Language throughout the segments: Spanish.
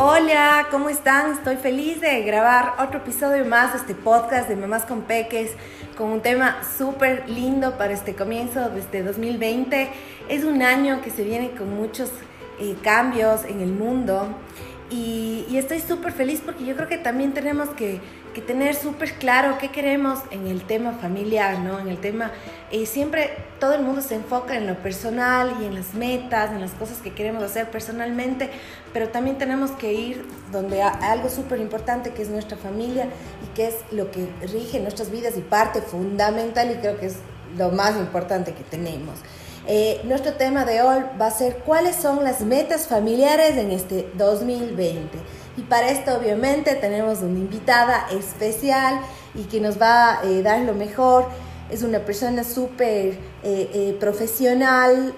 Hola, ¿cómo están? Estoy feliz de grabar otro episodio más de este podcast de Mamás con Peques con un tema súper lindo para este comienzo de este 2020. Es un año que se viene con muchos eh, cambios en el mundo y, y estoy súper feliz porque yo creo que también tenemos que que tener súper claro qué queremos en el tema familiar, ¿no? En el tema, eh, siempre todo el mundo se enfoca en lo personal y en las metas, en las cosas que queremos hacer personalmente, pero también tenemos que ir donde algo súper importante que es nuestra familia y que es lo que rige nuestras vidas y parte fundamental y creo que es lo más importante que tenemos. Eh, nuestro tema de hoy va a ser cuáles son las metas familiares en este 2020. Y para esto obviamente tenemos una invitada especial y que nos va a eh, dar lo mejor. Es una persona súper eh, eh, profesional,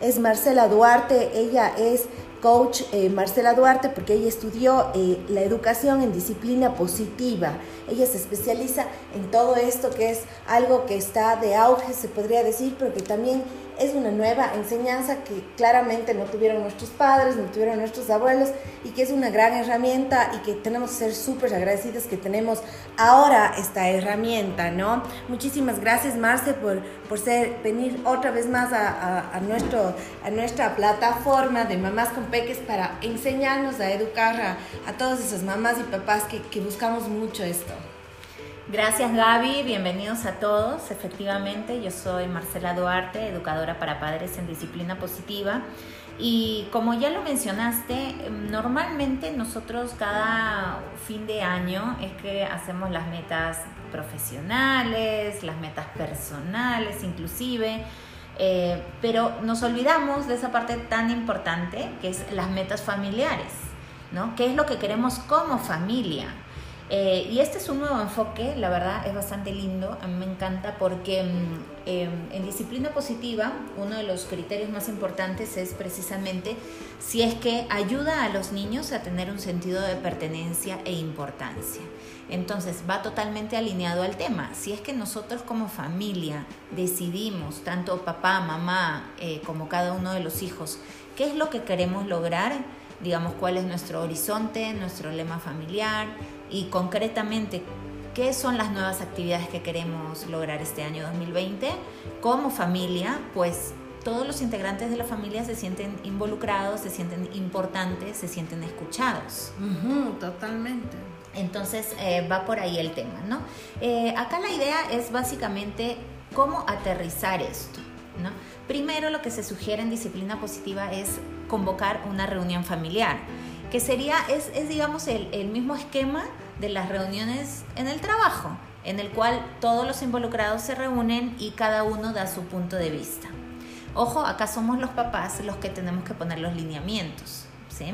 es Marcela Duarte, ella es coach Marcela Duarte porque ella estudió la educación en disciplina positiva. Ella se especializa en todo esto que es algo que está de auge, se podría decir, pero que también es una nueva enseñanza que claramente no tuvieron nuestros padres, no tuvieron nuestros abuelos y que es una gran herramienta y que tenemos que ser súper agradecidos que tenemos ahora esta herramienta, ¿no? Muchísimas gracias Marce por, por ser, venir otra vez más a, a, nuestro, a nuestra plataforma de Mamás con Peques para enseñarnos a educar a, a todas esas mamás y papás que, que buscamos mucho esto. Gracias Gaby, bienvenidos a todos. Efectivamente, yo soy Marcela Duarte, educadora para padres en disciplina positiva. Y como ya lo mencionaste, normalmente nosotros cada fin de año es que hacemos las metas profesionales, las metas personales inclusive, eh, pero nos olvidamos de esa parte tan importante que es las metas familiares, ¿no? ¿Qué es lo que queremos como familia? Eh, y este es un nuevo enfoque, la verdad es bastante lindo, a mí me encanta porque mm, em, en disciplina positiva uno de los criterios más importantes es precisamente si es que ayuda a los niños a tener un sentido de pertenencia e importancia. Entonces va totalmente alineado al tema. Si es que nosotros como familia decidimos, tanto papá, mamá, eh, como cada uno de los hijos, qué es lo que queremos lograr, digamos cuál es nuestro horizonte, nuestro lema familiar, y concretamente qué son las nuevas actividades que queremos lograr este año 2020 como familia, pues todos los integrantes de la familia se sienten involucrados, se sienten importantes, se sienten escuchados. totalmente. Entonces eh, va por ahí el tema, ¿no? Eh, acá la idea es básicamente cómo aterrizar esto, ¿no? Primero lo que se sugiere en disciplina positiva es convocar una reunión familiar, que sería, es, es digamos el, el mismo esquema de las reuniones en el trabajo, en el cual todos los involucrados se reúnen y cada uno da su punto de vista. Ojo, acá somos los papás los que tenemos que poner los lineamientos, ¿sí?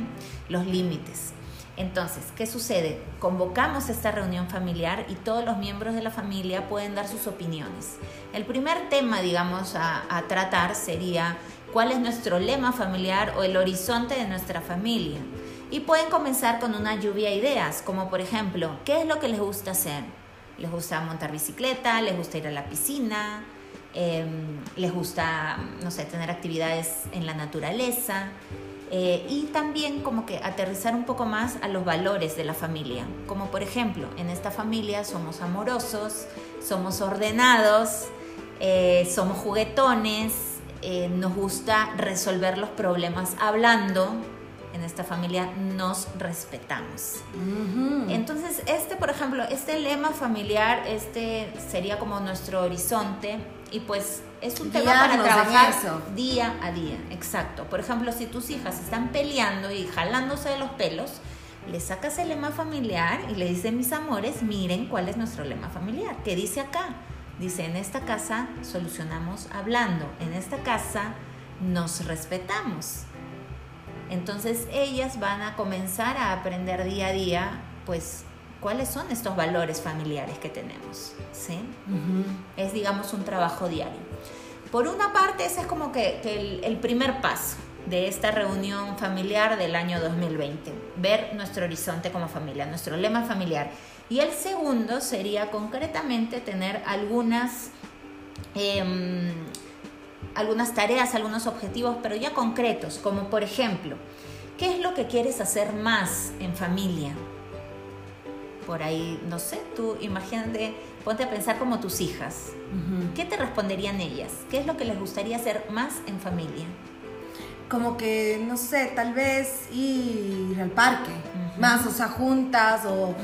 los límites. Entonces, ¿qué sucede? Convocamos esta reunión familiar y todos los miembros de la familia pueden dar sus opiniones. El primer tema, digamos, a, a tratar sería cuál es nuestro lema familiar o el horizonte de nuestra familia. Y pueden comenzar con una lluvia de ideas, como por ejemplo, ¿qué es lo que les gusta hacer? ¿Les gusta montar bicicleta? ¿Les gusta ir a la piscina? Em, ¿Les gusta, no sé, tener actividades en la naturaleza? Eh, y también como que aterrizar un poco más a los valores de la familia. Como por ejemplo, en esta familia somos amorosos, somos ordenados, eh, somos juguetones, eh, nos gusta resolver los problemas hablando, en esta familia nos respetamos. Entonces, este, por ejemplo, este lema familiar, este sería como nuestro horizonte y pues es un tema para trabajar día a día, exacto. Por ejemplo, si tus hijas están peleando y jalándose de los pelos, le sacas el lema familiar y le dices, mis amores, miren cuál es nuestro lema familiar. ¿Qué dice acá? Dice, en esta casa solucionamos hablando, en esta casa nos respetamos. Entonces ellas van a comenzar a aprender día a día, pues, cuáles son estos valores familiares que tenemos. ¿sí? Es, digamos, un trabajo diario. Por una parte, ese es como que, el, el, primer paso de esta reunión familiar del año 2020, ver nuestro horizonte como familia, nuestro lema familiar. Y el segundo sería concretamente tener algunas... Eh, algunas tareas, algunos objetivos, pero ya concretos, como por ejemplo, ¿Qué es lo que quieres hacer más en familia? Por ahí, no sé, tú imagínate, ponte a pensar como tus hijas. ¿Qué te responderían ellas? ¿Qué es lo que les gustaría hacer más en familia? Como que, no sé, tal vez ir al parque, más, o sea, juntas, o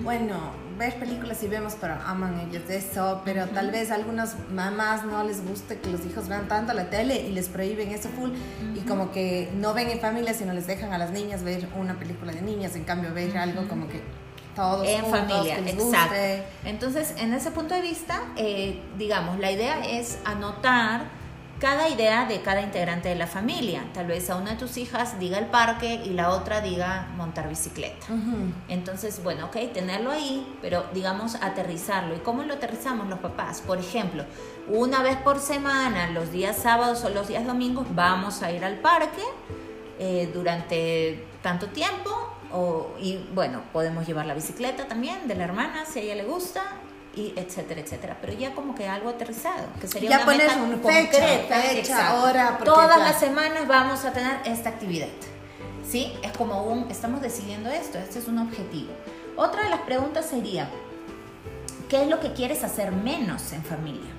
bueno, ver películas y vemos, pero aman ellos eso, pero tal vez a algunas mamás no les guste que los hijos vean tanto la tele y les prohíben eso full y como que no ven en familia, sino les dejan a las niñas ver una película de niñas, en cambio ver algo como que todos en familia, exacto. Entonces, en ese punto de vista, eh, digamos, la idea es anotar cada idea de cada integrante de la familia. Tal vez a una de tus hijas diga el parque y la otra diga montar bicicleta. Entonces, bueno, ok, tenerlo ahí, pero digamos aterrizarlo. ¿Y cómo lo aterrizamos los papás? Por ejemplo, una vez por semana, los días sábados o los días domingos, vamos a ir al parque eh, durante tanto tiempo. O, y bueno, podemos llevar la bicicleta también de la hermana si a ella le gusta y etcétera, etcétera. Pero ya como que algo aterrizado, que sería ya una meta un concreta, fecha, ahora Todas las semanas vamos a tener esta actividad. ¿Sí? Es como un, estamos decidiendo esto, este es un objetivo. Otra de las preguntas sería, ¿qué es lo que quieres hacer menos en familia?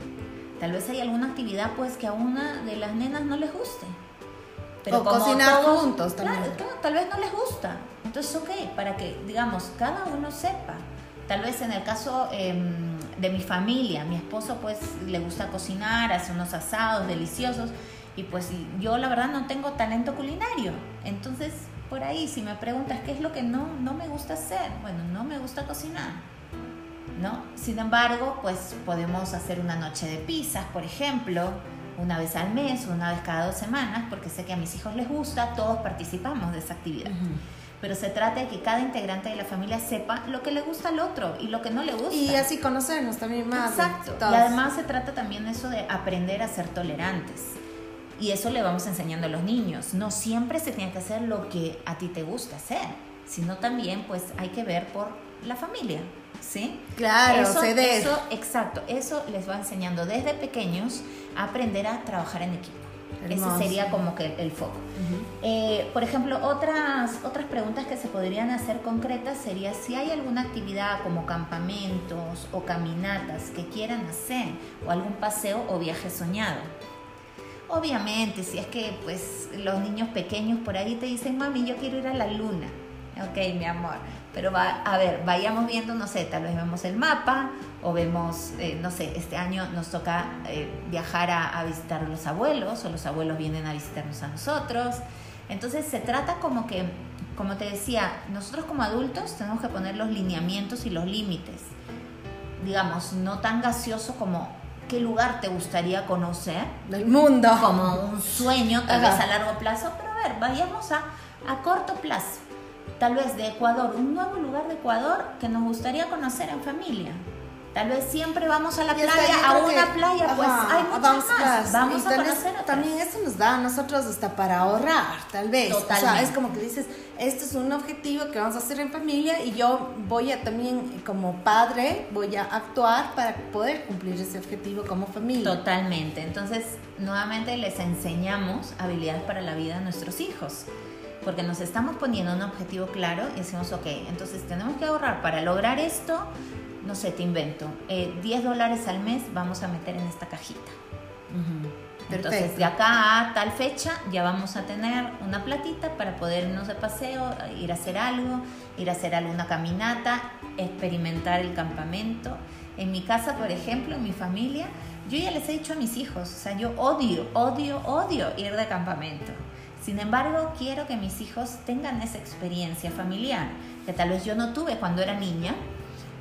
Tal vez hay alguna actividad pues que a una de las nenas no les guste. Pero o cocinar juntos también. tal vez no les gusta. Entonces, ok, para que, digamos, cada uno sepa Tal vez en el caso em, de mi familia, mi esposo pues le gusta cocinar, hace unos asados deliciosos y pues yo la verdad no tengo talento culinario. Entonces, por ahí, si me preguntas qué es lo que no, no me gusta hacer, bueno, no me gusta cocinar. ¿No? Sin embargo, pues podemos hacer una noche de pizzas, por ejemplo, una vez al mes, una vez cada dos semanas, porque sé que a mis hijos les gusta, todos participamos de esa actividad pero se trata de que cada integrante de la familia sepa lo que le gusta al otro y lo que no le gusta. Y así conocernos también más. Exacto. Y además se trata también eso de aprender a ser tolerantes. Y eso le vamos enseñando a los niños. No siempre se tiene que hacer lo que a ti te gusta hacer, sino también pues hay que ver por la familia. ¿Sí? Claro, eso, ceder. Eso, exacto, eso les va enseñando desde pequeños a aprender a trabajar en equipo. Ese sería como que el foco. Eh, por ejemplo, otras, otras preguntas que se podrían hacer concretas sería si hay alguna actividad como campamentos o caminatas que quieran hacer o algún paseo o viaje soñado. Obviamente, si es que pues los niños pequeños por ahí te dicen, mami, yo quiero ir a la luna. Ok, mi amor. Pero va, a ver, vayamos viendo, no sé, tal vez vemos el mapa o vemos, eh, no sé, este año nos toca eh, viajar a, visitar a los abuelos o los abuelos vienen a visitarnos a nosotros. Entonces se trata como que, como te decía, nosotros como adultos tenemos que poner los lineamientos y los límites. Digamos, no tan gaseoso como qué lugar te gustaría conocer. Del mundo. Como un sueño, tal vez a largo plazo, pero a ver, vayamos a, a corto plazo. Tal vez de Ecuador, un nuevo lugar de Ecuador que nos gustaría conocer en familia. Tal vez siempre vamos a la playa, a una playa, pues hay muchas más. Vamos a conocer También eso nos da a nosotros hasta para ahorrar, tal vez. Totalmente. O sea, es como que dices, esto es un objetivo que vamos a hacer en familia y yo voy a también, como padre, voy a actuar para poder cumplir ese objetivo como familia. Totalmente. Entonces, nuevamente les enseñamos habilidades para la vida a nuestros hijos porque nos estamos poniendo un objetivo claro y decimos, ok, entonces tenemos que ahorrar para lograr esto, no sé, te invento, 10 eh, dólares al mes vamos a meter en esta cajita. Entonces, de acá a tal fecha ya vamos a tener una platita para poder irnos de paseo, ir a hacer algo, ir a hacer alguna caminata, experimentar el campamento. En mi casa, por ejemplo, en mi familia, yo ya les he dicho a mis hijos, o sea, yo odio, odio, odio ir de campamento. Sin embargo, quiero que mis hijos tengan esa experiencia familiar, que tal vez yo no tuve cuando era niña,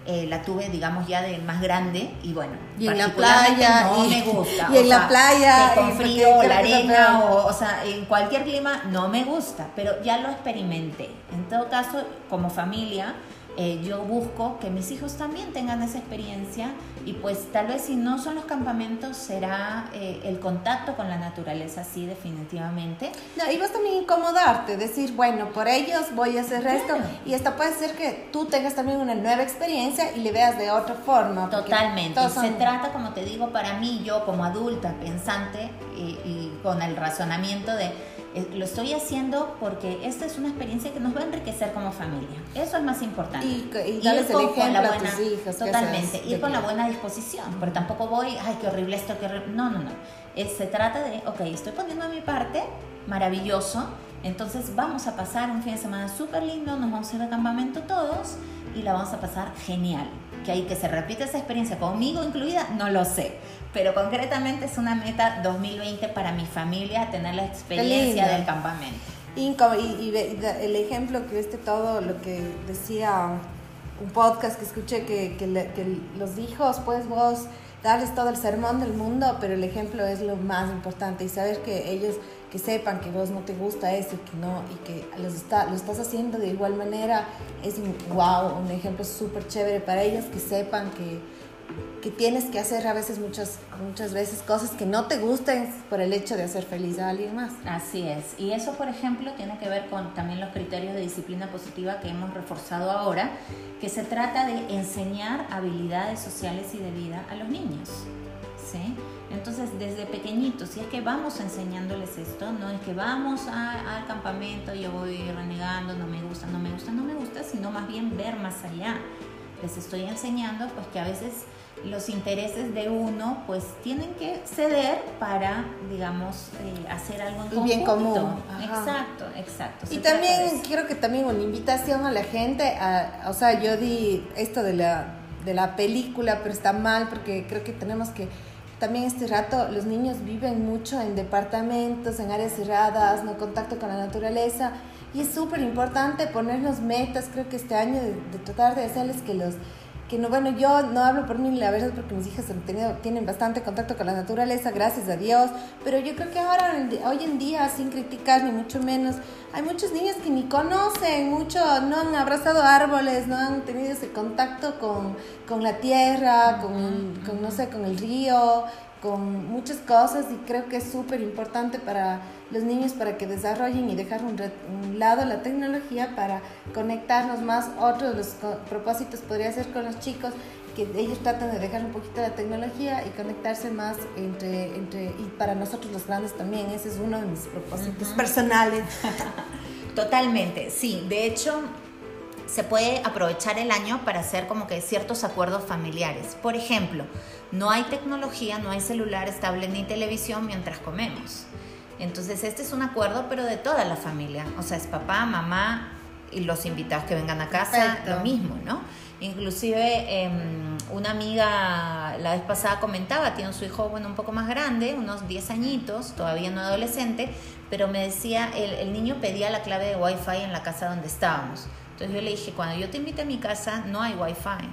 eh, la tuve, digamos, ya de más grande y bueno, y en la playa no me gusta. Y en la playa. con frío, la arena, o, o, sea, en cualquier clima no me gusta, pero ya lo experimenté. En todo caso, como familia, eh, yo busco que mis hijos también tengan esa experiencia y pues tal vez si no son los campamentos será eh, el contacto con la naturaleza, sí, definitivamente. No, y vas también incomodarte, decir, bueno, por ellos voy a hacer esto y esto puede ser que tú tengas también una nueva experiencia y le veas de otra forma. Totalmente. Se trata, como te digo, para mí, yo como adulta, pensante y, y con el razonamiento de eh, lo estoy haciendo porque esta es una experiencia que nos va a enriquecer como familia. Eso es más importante. Y, y darles el ejemplo a tus hijos. Totalmente. Ir con la buena disposición. Pero tampoco voy, ay, qué horrible esto, qué horrible. No, no, no. se trata de, ok, estoy poniendo mi parte, maravilloso. Entonces vamos a pasar un fin de semana súper lindo, nos vamos a ir de campamento todos y la vamos a pasar genial. Que hay que se repite esa experiencia conmigo incluida, no lo sé pero concretamente es una meta 2020 para mi familia, tener la experiencia del campamento. Y, el ejemplo que viste todo lo que decía un podcast que escuché que, que, los hijos, pues vos darles todo el sermón del mundo, pero el ejemplo es lo más importante y saber que ellos que sepan que vos no te gusta eso y que no y que los está, lo estás haciendo de igual manera es wow, un ejemplo súper chévere para ellos que sepan que que tienes que hacer a veces muchas, muchas veces cosas que no te gusten por el hecho de hacer feliz a alguien más. Así es. Y eso, por ejemplo, tiene que ver con también los criterios de disciplina positiva que hemos reforzado ahora, que se trata de enseñar habilidades sociales y de vida a los niños. ¿Sí? Entonces, desde pequeñitos, si es que vamos enseñándoles esto, no es que vamos al campamento, yo voy renegando, no me gusta, no me gusta, no me gusta, sino más bien ver más allá. Les estoy enseñando pues que a veces los intereses de uno pues tienen que ceder para, digamos, eh, hacer algo en conjunto. bien común. Exacto, exacto. Y también quiero que también una invitación a la gente, a, o sea, yo di esto de la, de la película, pero está mal porque creo que tenemos que también este rato los niños viven mucho en departamentos, en áreas cerradas, no contacto con la naturaleza. Y es súper importante ponernos metas, creo que este año, de tratar de hacerles que los que no, bueno, yo no hablo por mí, la verdad, porque mis hijas han tenido, tienen bastante contacto con la naturaleza, gracias a Dios, pero yo creo que ahora, hoy en día, sin criticar ni mucho menos, hay muchos niños que ni conocen mucho, no han abrazado árboles, no han tenido ese contacto con, con la tierra, con, con, no sé, con el río, con muchas cosas y creo que es súper importante para los niños para que desarrollen y dejar un, un, lado la tecnología para conectarnos más. Otro de los propósitos podría ser con los chicos que ellos tratan de dejar un poquito la tecnología y conectarse más entre, entre y para nosotros los grandes también. Ese es uno de mis propósitos personales. Totalmente, sí. De hecho, se puede aprovechar el año para hacer como que ciertos acuerdos familiares. Por ejemplo, no hay tecnología, no hay celular estable ni televisión mientras comemos. Entonces este es un acuerdo, pero de toda la familia. O sea, es papá, mamá y los invitados que vengan a casa, lo mismo, ¿no? Inclusive em, una amiga la vez pasada comentaba, tiene su hijo, bueno, un poco más grande, unos 10 añitos, todavía no adolescente, pero me decía, el, el niño pedía la clave de Wi-Fi en la casa donde estábamos. Entonces yo le dije, cuando yo te invite a mi casa, no hay Wi-Fi.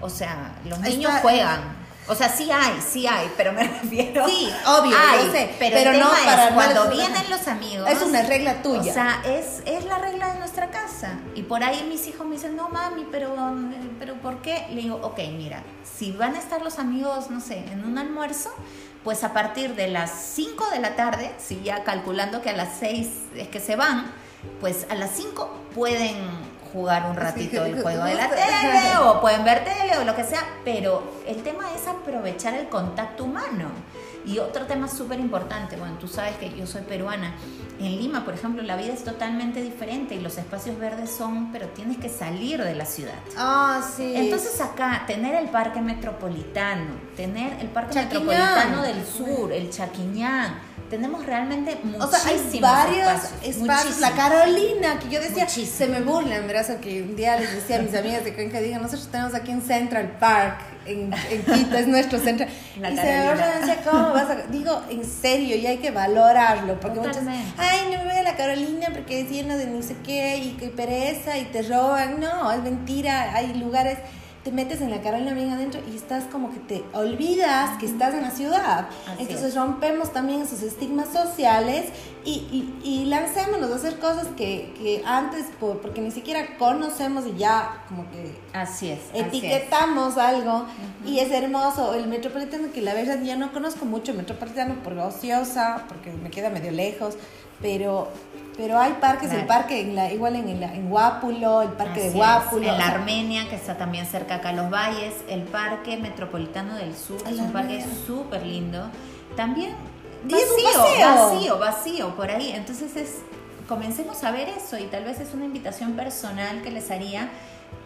O sea, los niños juegan o sea, sí hay, sí hay, pero me refiero. Sí, obvio, hay, sé, pero, no para cuando vienen los amigos. Es una regla tuya. O sea, es, es la regla de nuestra casa. Y por ahí mis hijos me dicen, no mami, pero, pero ¿por qué? Le digo, ok, mira, si van a estar los amigos, no sé, en un almuerzo, pues a partir de las 5 de la tarde, si ya calculando que a las 6 es que se van, pues a las 5 pueden jugar un ratito el juego de la tele o pueden ver tele o lo que sea, pero el tema es aprovechar el contacto humano. Y otro tema súper importante, bueno, tú sabes que yo soy peruana. En Lima, por ejemplo, la vida es totalmente diferente y los espacios verdes son, pero tienes que salir de la ciudad. Ah, sí. Entonces acá, tener el parque metropolitano, tener el parque metropolitano del sur, el Chaquiñán, tenemos realmente muchísimos o sea, hay varios espacios. La Carolina, que yo decía, se me burlan, ¿verdad? que un día les decía a mis amigas de Cuenca, digan, nosotros tenemos aquí en Central Park, en, Quito, es nuestro centro. La y se me burlan, decía, ¿cómo vas a...? Digo, en serio, y hay que valorarlo, porque muchos, ay, no me voy a la Carolina porque es lleno de ni sé qué, y que pereza, y te roban. No, es mentira, hay lugares te metes en la Carolina bien adentro y estás como que te olvidas que estás en la ciudad. Entonces rompemos también esos estigmas sociales y, y, lancémonos a hacer cosas que, que antes, porque ni siquiera conocemos y ya como que así es, etiquetamos algo y es hermoso. El metropolitano, que la verdad ya no conozco mucho el metropolitano por ociosa, porque me queda medio lejos, pero pero hay parques, el parque en la, igual en, en Guápulo, el parque de Guápulo. En la Armenia, que está también cerca acá a los valles, el parque metropolitano del sur, es un parque súper lindo. También vacío, vacío, vacío, por ahí. Entonces es, comencemos a ver eso y tal vez es una invitación personal que les haría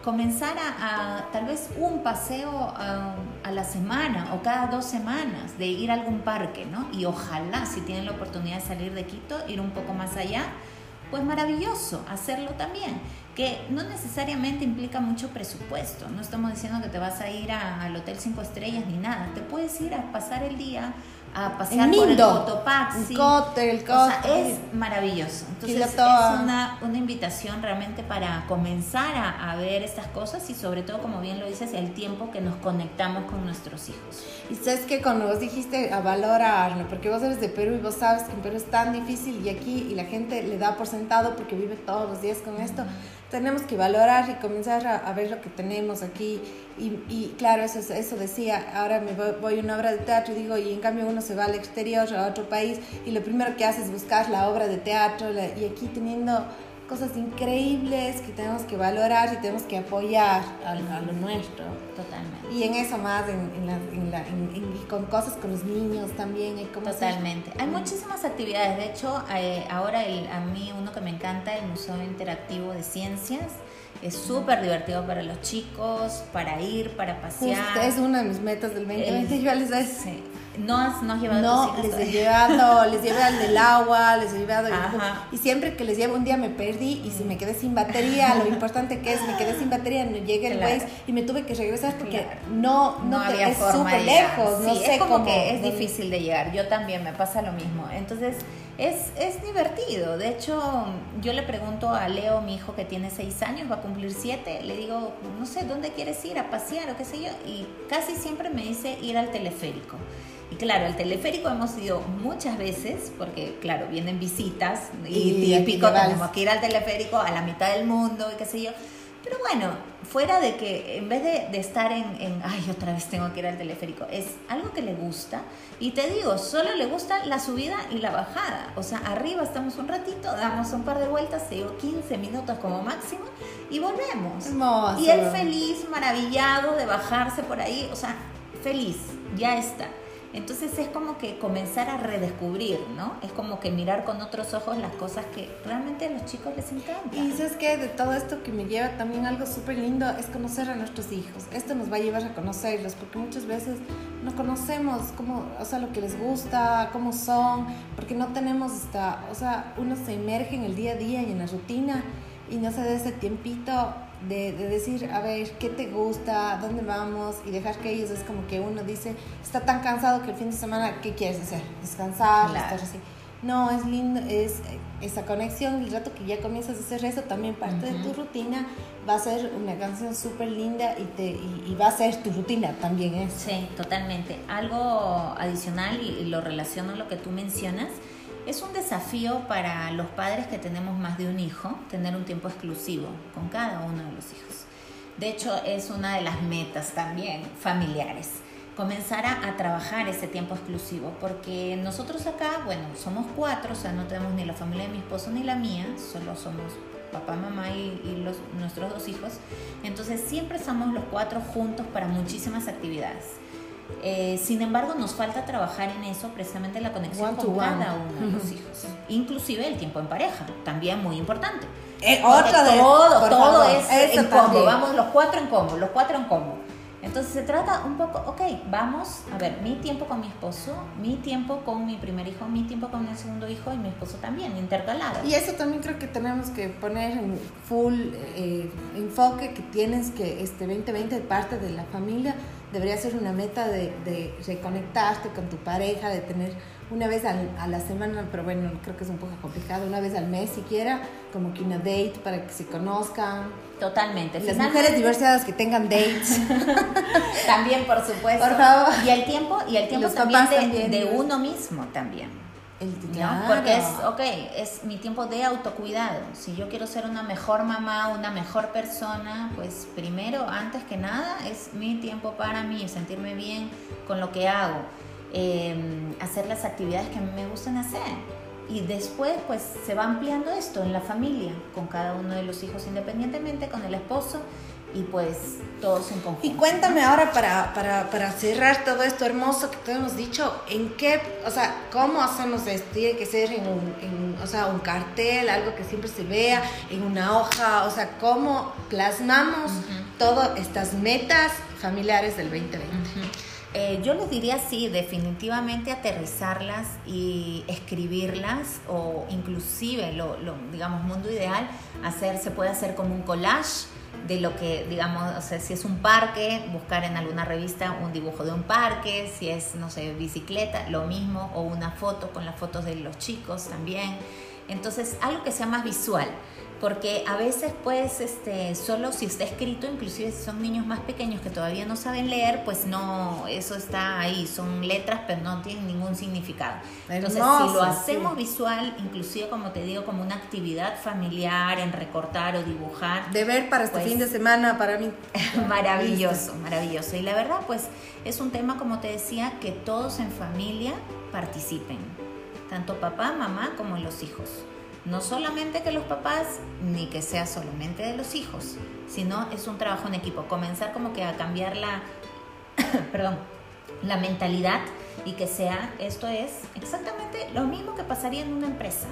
comenzar a, tal vez un paseo a, a, la semana o cada dos semanas de ir a algún parque, ¿no? Y ojalá, si tienen la oportunidad de salir de Quito, ir un poco más allá, pues maravilloso, hacerlo también, que no necesariamente implica mucho presupuesto, no estamos diciendo que te vas a ir al Hotel Cinco Estrellas ni nada, te puedes ir a pasar el día a pasear por el Cotopaxi. El es maravilloso. Entonces es una, una, invitación realmente para comenzar a, a, ver estas cosas y sobre todo, como bien lo dices, el tiempo que nos conectamos con nuestros hijos. Y sabes que cuando vos dijiste a valorarlo, porque vos eres de Perú y vos sabes que en Perú es tan difícil y aquí y la gente le da por sentado porque vive todos los días con esto tenemos que valorar y comenzar a, ver lo que tenemos aquí. Y, y claro, eso, eso decía, ahora me voy, a una obra de teatro y digo, y en cambio uno se va al exterior, a otro país, y lo primero que hace es buscar la obra de teatro, y aquí teniendo cosas increíbles que tenemos que valorar y tenemos que apoyar a, lo nuestro. Totalmente. Y en eso más, en, en, la, con cosas con los niños también. Hay como Totalmente. Hay muchísimas actividades. De hecho, eh, ahora el, a mí uno que me encanta, el Museo Interactivo de Ciencias. Es súper divertido para los chicos, para ir, para pasear. es una de mis metas del 2020. yo les sí. ¿No has, no has llevado No, les he llevado, les llevé al del agua, les he llevado. Y siempre que les llevo, un día me perdí y si me quedé sin batería, lo importante que es, me quedé sin batería, no llegué el Waze y me tuve que regresar porque no, no, había es súper lejos. No sé es como que es difícil de llegar. Yo también me pasa lo mismo. Entonces, es, es divertido. De hecho, yo le pregunto a Leo, mi hijo que tiene seis años, va a cumplir siete, le digo, no sé, ¿dónde quieres ir a pasear o qué sé yo? Y casi siempre me dice ir al teleférico. Y claro, el teleférico hemos ido muchas veces, porque claro, vienen visitas y, típico, tenemos que ir al teleférico a la mitad del mundo y qué sé yo. Pero bueno, fuera de que en vez de, de estar en, en, ay, otra vez tengo que ir al teleférico, es algo que le gusta. Y te digo, solo le gusta la subida y la bajada. O sea, arriba estamos un ratito, damos un par de vueltas, se 15 minutos como máximo y volvemos. Y él feliz, maravillado de bajarse por ahí, o sea, feliz, ya está. Entonces es como que comenzar a redescubrir, ¿no? Es como que mirar con otros ojos las cosas que realmente a los chicos les encantan. Y sabes que de todo esto que me lleva también algo súper lindo es conocer a nuestros hijos. Esto nos va a llevar a conocerlos porque muchas veces no conocemos cómo, o sea, lo que les gusta, cómo son, porque no tenemos esta, o sea, uno se emerge en el día a día y en la rutina y no se da ese tiempito de, decir, a ver, ¿qué te gusta? ¿Dónde vamos? Y dejar que ellos es como que uno dice, está tan cansado que el fin de semana, ¿qué quieres hacer? Descansar, estar así. No, es lindo, es esa conexión, el rato que ya comienzas a hacer eso, también parte de tu rutina, va a ser una canción súper linda y, te, y, va a ser tu rutina también. ¿eh? Sí, totalmente. Algo adicional y, y lo relaciono a lo que tú mencionas, es un desafío para los padres que tenemos más de un hijo tener un tiempo exclusivo con cada uno de los hijos. De hecho, es una de las metas también familiares, comenzar a, trabajar ese tiempo exclusivo, porque nosotros acá, bueno, somos cuatro, o sea, no tenemos ni la familia de mi esposo ni la mía, solo somos papá, mamá y, los, nuestros dos hijos. Entonces siempre estamos los cuatro juntos para muchísimas actividades. Eh, sin embargo, nos falta trabajar en eso, precisamente la conexión con cada uno de los hijos. Inclusive el tiempo en pareja, también muy importante. Eh, otra de todo, todo es en combo. Vamos los cuatro en combo, los cuatro en combo. Entonces se trata un poco, ok, vamos a ver, mi tiempo con mi esposo, mi tiempo con mi primer hijo, mi tiempo con el segundo hijo y mi esposo también, intercalado. Y eso también creo que tenemos que poner en full eh, enfoque que tienes que este 2020 parte de la familia debería ser una meta de, de reconectarte con tu pareja, de tener una vez a la semana, pero bueno, creo que es un poco complicado, una vez al mes siquiera, como que una date para que se conozcan. Totalmente. Las mujeres divorciadas que tengan dates. también, por supuesto. Por favor. Y el tiempo, y el tiempo también, de, uno mismo también. El, Porque es, ok, es mi tiempo de autocuidado. Si yo quiero ser una mejor mamá, una mejor persona, pues primero, antes que nada, es mi tiempo para mí, sentirme bien con lo que hago Em, hacer las actividades que a mí me gustan hacer. Y después pues se va ampliando esto en la familia, con cada uno de los hijos independientemente, con el esposo. Y pues todos en conjunto. Y cuéntame ahora para, para, para, cerrar todo esto hermoso que te hemos dicho, ¿en qué, o sea, cómo hacemos esto? Tiene que ser en un, en, o sea, un cartel, algo que siempre se vea, en una hoja, o sea, ¿cómo plasmamos todas estas metas familiares del 2020? Eh, yo les diría sí, definitivamente aterrizarlas y escribirlas o inclusive lo, lo, digamos mundo ideal hacer se puede hacer como un collage de lo que, digamos, o sea, si es un parque, buscar en alguna revista un dibujo de un parque, si es, no sé, bicicleta, lo mismo, o una foto con las fotos de los chicos también. Entonces, algo que sea más visual porque a veces pues este solo si está escrito inclusive si son niños más pequeños que todavía no saben leer pues no eso está ahí son letras pero no tienen ningún significado. Entonces si lo hacemos visual inclusive como te digo como una actividad familiar en recortar o dibujar de ver para este pues, fin de semana para mí. Maravilloso maravilloso. Y la verdad pues es un tema como te decía que todos en familia participen tanto papá mamá como los hijos no solamente que los papás, ni que sea solamente de los hijos, sino es un trabajo en equipo. Comenzar como que a cambiar la, perdón, la mentalidad y que sea, esto es exactamente lo mismo que pasaría en una empresa,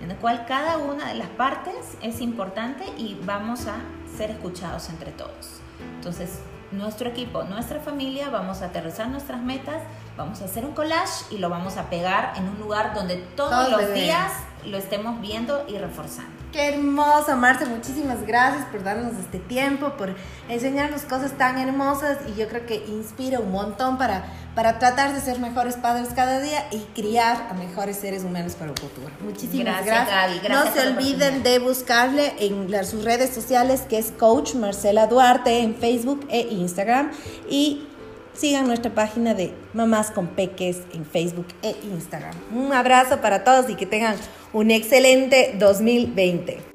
en la cual cada una de las partes es importante y vamos a ser escuchados entre todos. Entonces, nuestro equipo, nuestra familia, vamos a aterrizar nuestras metas, vamos a hacer un collage y lo vamos a pegar en un lugar donde todos, los días lo estemos viendo y reforzando. Qué hermoso, Marce. Muchísimas gracias por darnos este tiempo, por enseñarnos cosas tan hermosas y yo creo que inspira un montón para, para tratar de ser mejores padres cada día y criar a mejores seres humanos para el futuro. Muchísimas gracias. gracias. no se olviden de buscarle en las, sus redes sociales que es Coach Marcela Duarte en Facebook e Instagram y sigan nuestra página de Mamás con Peques en Facebook e Instagram. Un abrazo para todos y que tengan un excelente 2020.